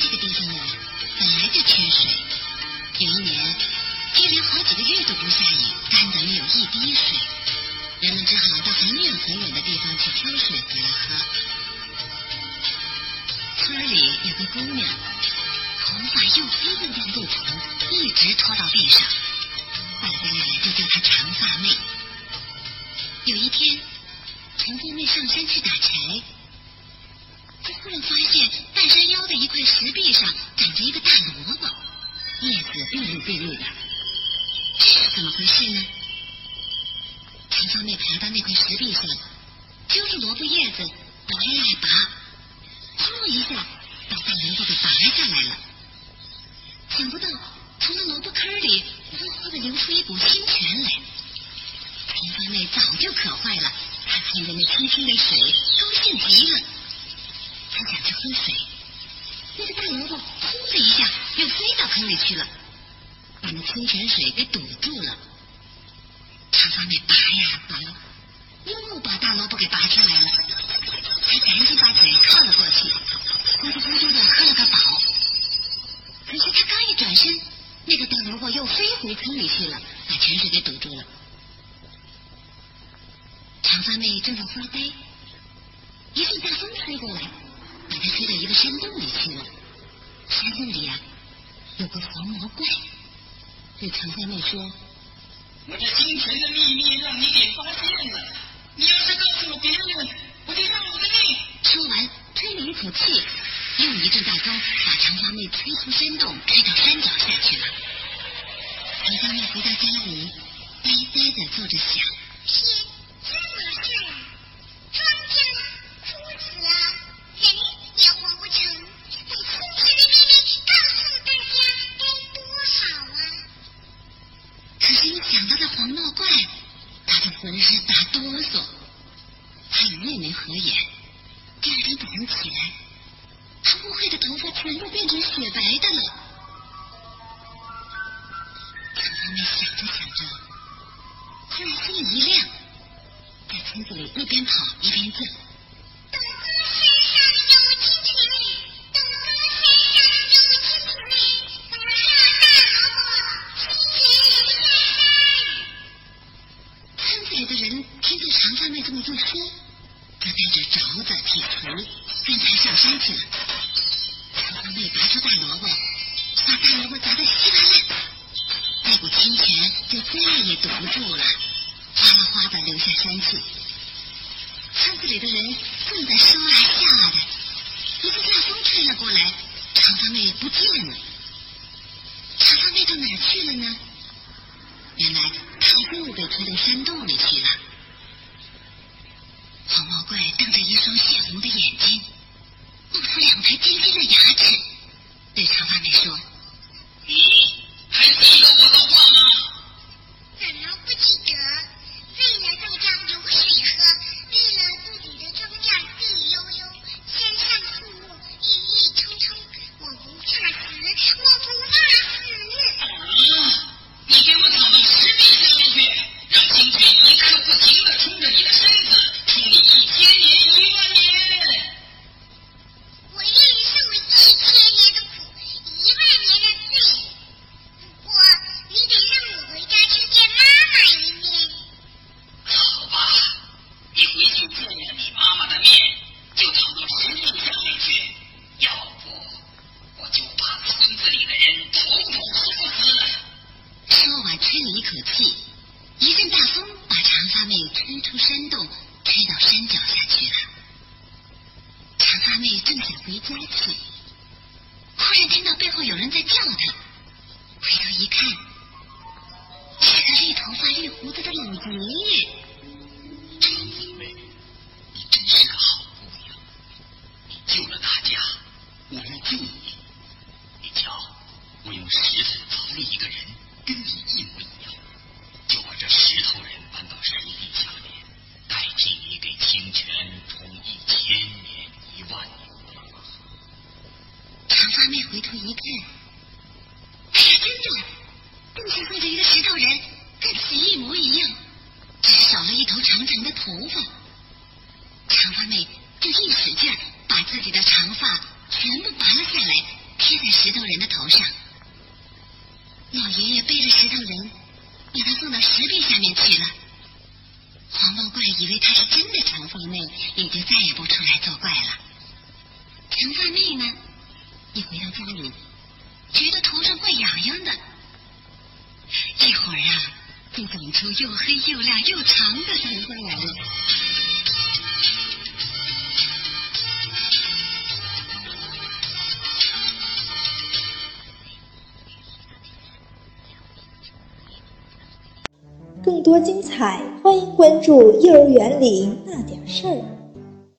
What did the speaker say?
这个地方本来就缺水有一年接连好几个月都不下雨干得没有一滴水人们只好到很远很远的地方去挑水回来喝。村里有个姑娘头发又黑又亮又长一直拖到地上大家呀就叫她长发妹。有一天长发妹上山去打柴他忽然发现半山腰的一块石壁上长着一个大萝卜。叶子碧绿碧绿的，这是怎么回事呢？长发妹爬到那块石壁上，揪着萝卜叶子拔呀拔，嗖一下把大萝卜给拔下来了。想不到从那萝卜坑里呼呼的流出一股清泉来。长发妹早就渴坏了，她看着那清清的水，高兴极了。他想去喝水，那个大萝卜呼的一下。又飞到坑里去了，把那清泉水给堵住了。长发妹拔呀拔，又把大萝卜给拔出来了。她赶紧把嘴靠了过去，咕嘟咕嘟的喝了个饱。可是她刚一转身，那个大萝卜又飞回坑里去了，把泉水给堵住了。长发妹正在发呆，一阵大风吹过来，把她吹到一个山洞里去了。山洞里啊。有个黄毛怪对长发妹说：“我这清泉的秘密让你给发现了，你要是告诉了别人，我就要我的命。”说完，吹了一口气，又一阵大风把长发妹吹出山洞，开到山脚下去了。长发妹回到家里，呆呆的坐着想：想到这黄毛怪，他的浑身打哆嗦。他与妹妹合眼，第二天早上起来，他乌黑的头发全都变成雪白的了。长发妹想着想着，忽然心里一亮，在村子里一边跑一边叫。山去了长发妹拔出大萝卜把大萝卜砸得稀巴烂那股清泉就再也堵不住了。哗啦哗啦的流下山去村子里的人正在说啊笑啊的。一个大风吹了过来长发妹不见了。长发妹到哪去了呢？原来她又被吹到山洞里去了。黄毛怪瞪着一双血红的眼睛。露出两颗尖尖的牙齿，对长发妹说。想回家去。忽然听到背后有人在叫他回头一看是个绿头发绿胡子的老爷爷。头发长发妹就一使劲把自己的长发全部拔了下来贴在石头人的头上。老爷爷背着石头人把他送到石壁下面去了。黄毛怪以为他是真的长发妹也就再也不出来作怪了。长发妹呢一回到家里觉得头上怪痒痒的。一会儿啊会长出又黑又亮又长的头发来了。更多精彩，欢迎关注《幼儿园里那点事儿》。